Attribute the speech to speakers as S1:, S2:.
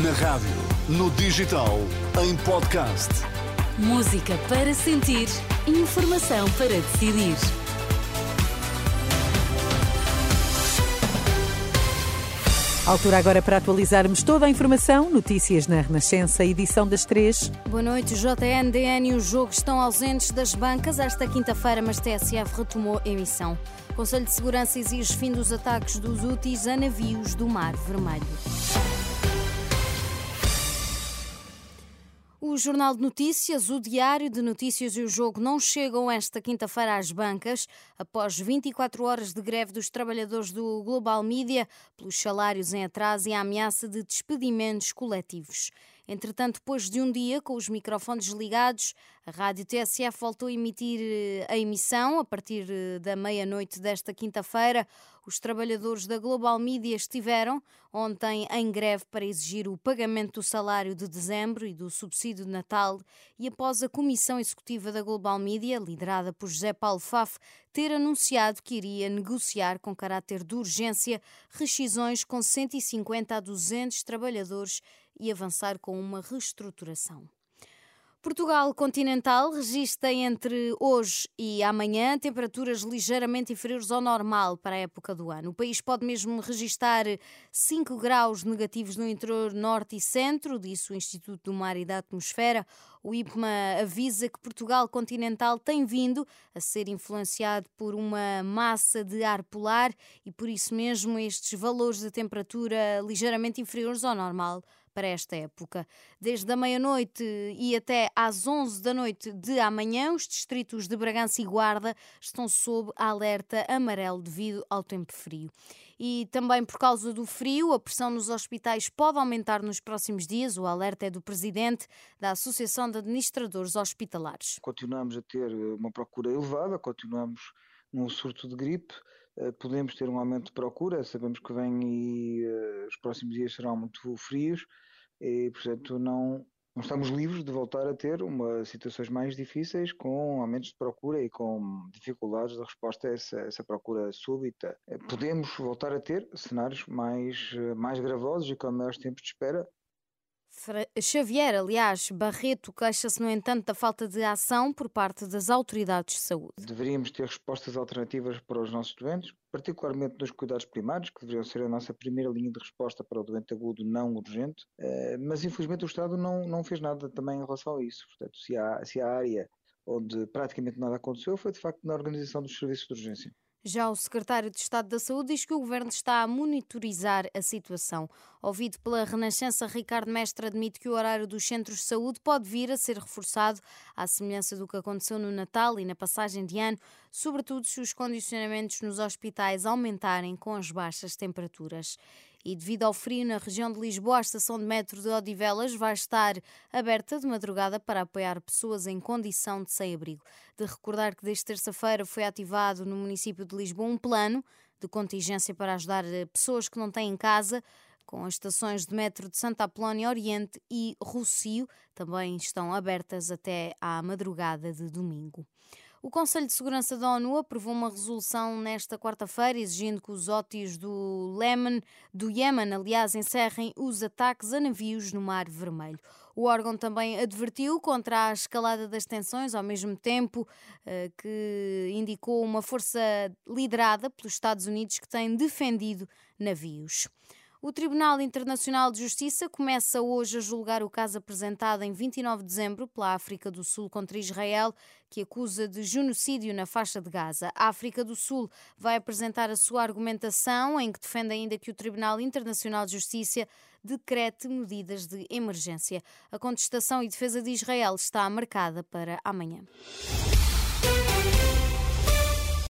S1: Na rádio, no digital, em podcast.
S2: Música para sentir, informação para decidir.
S3: Altura agora para atualizarmos toda a informação, notícias na Renascença, edição das três.
S4: Boa noite. JN, DN e o jogo estão ausentes das bancas esta quinta-feira, mas TSF retomou a emissão. O Conselho de Segurança exige fim dos ataques dos úteis a navios do Mar Vermelho. O Jornal de Notícias, o Diário de Notícias e o Jogo não chegam esta quinta-feira às bancas, após 24 horas de greve dos trabalhadores do Global Media, pelos salários em atraso e a ameaça de despedimentos coletivos. Entretanto, depois de um dia com os microfones ligados, a Rádio TSF voltou a emitir eh, a emissão a partir eh, da meia-noite desta quinta-feira. Os trabalhadores da Global Media estiveram ontem em greve para exigir o pagamento do salário de dezembro e do subsídio de Natal e após a comissão executiva da Global Media, liderada por José Paulo Faf, ter anunciado que iria negociar com caráter de urgência rescisões com 150 a 200 trabalhadores e avançar com uma reestruturação. Portugal continental registra entre hoje e amanhã temperaturas ligeiramente inferiores ao normal para a época do ano. O país pode mesmo registrar 5 graus negativos no interior norte e centro, disse o Instituto do Mar e da Atmosfera. O IPMA avisa que Portugal continental tem vindo a ser influenciado por uma massa de ar polar e por isso mesmo estes valores de temperatura ligeiramente inferiores ao normal para esta época. Desde a meia-noite e até às 11 da noite de amanhã, os distritos de Bragança e Guarda estão sob alerta amarelo devido ao tempo frio. E também por causa do frio, a pressão nos hospitais pode aumentar nos próximos dias. O alerta é do presidente da Associação de Administradores Hospitalares.
S5: Continuamos a ter uma procura elevada, continuamos num surto de gripe eh, podemos ter um aumento de procura, sabemos que vem e uh, os próximos dias serão muito frios e, portanto, não, não estamos livres de voltar a ter uma, situações mais difíceis com aumentos de procura e com dificuldades de resposta a essa, essa procura súbita. Eh, podemos voltar a ter cenários mais, mais gravosos e com maiores tempos de espera,
S4: Xavier, aliás, Barreto queixa-se, no entanto, da falta de ação por parte das autoridades de saúde.
S5: Deveríamos ter respostas alternativas para os nossos doentes, particularmente nos cuidados primários, que deveriam ser a nossa primeira linha de resposta para o doente agudo não urgente, eh, mas infelizmente o Estado não, não fez nada também em relação a isso. Portanto, se há, se há área onde praticamente nada aconteceu, foi de facto na organização dos serviços de urgência.
S4: Já o secretário de Estado da Saúde diz que o governo está a monitorizar a situação. Ouvido pela Renascença, Ricardo Mestre admite que o horário dos centros de saúde pode vir a ser reforçado, à semelhança do que aconteceu no Natal e na passagem de ano, sobretudo se os condicionamentos nos hospitais aumentarem com as baixas temperaturas. E devido ao frio na região de Lisboa, a estação de metro de Odivelas vai estar aberta de madrugada para apoiar pessoas em condição de sem-abrigo. De recordar que desde terça-feira foi ativado no município de Lisboa um plano de contingência para ajudar eh, pessoas que não têm casa com as estações de metro de Santa Apolónia Oriente e Rocio, também estão abertas até à madrugada de domingo. O Conselho de Segurança da ONU aprovou uma resolução nesta quarta-feira exigindo que os ótios do Yemen, do Iémen, aliás, encerrem os ataques a navios no Mar Vermelho. O órgão também advertiu contra a escalada das tensões, ao mesmo tempo eh, que indicou uma força liderada pelos Estados Unidos que tem defendido navios. O Tribunal Internacional de Justiça começa hoje a julgar o caso apresentado em 29 de dezembro pela África do Sul contra Israel, que acusa de genocídio na faixa de Gaza. A África do Sul vai apresentar a sua argumentação, em que defende ainda que o Tribunal Internacional de Justiça decrete medidas de emergência. A contestação e defesa de Israel está marcada para amanhã.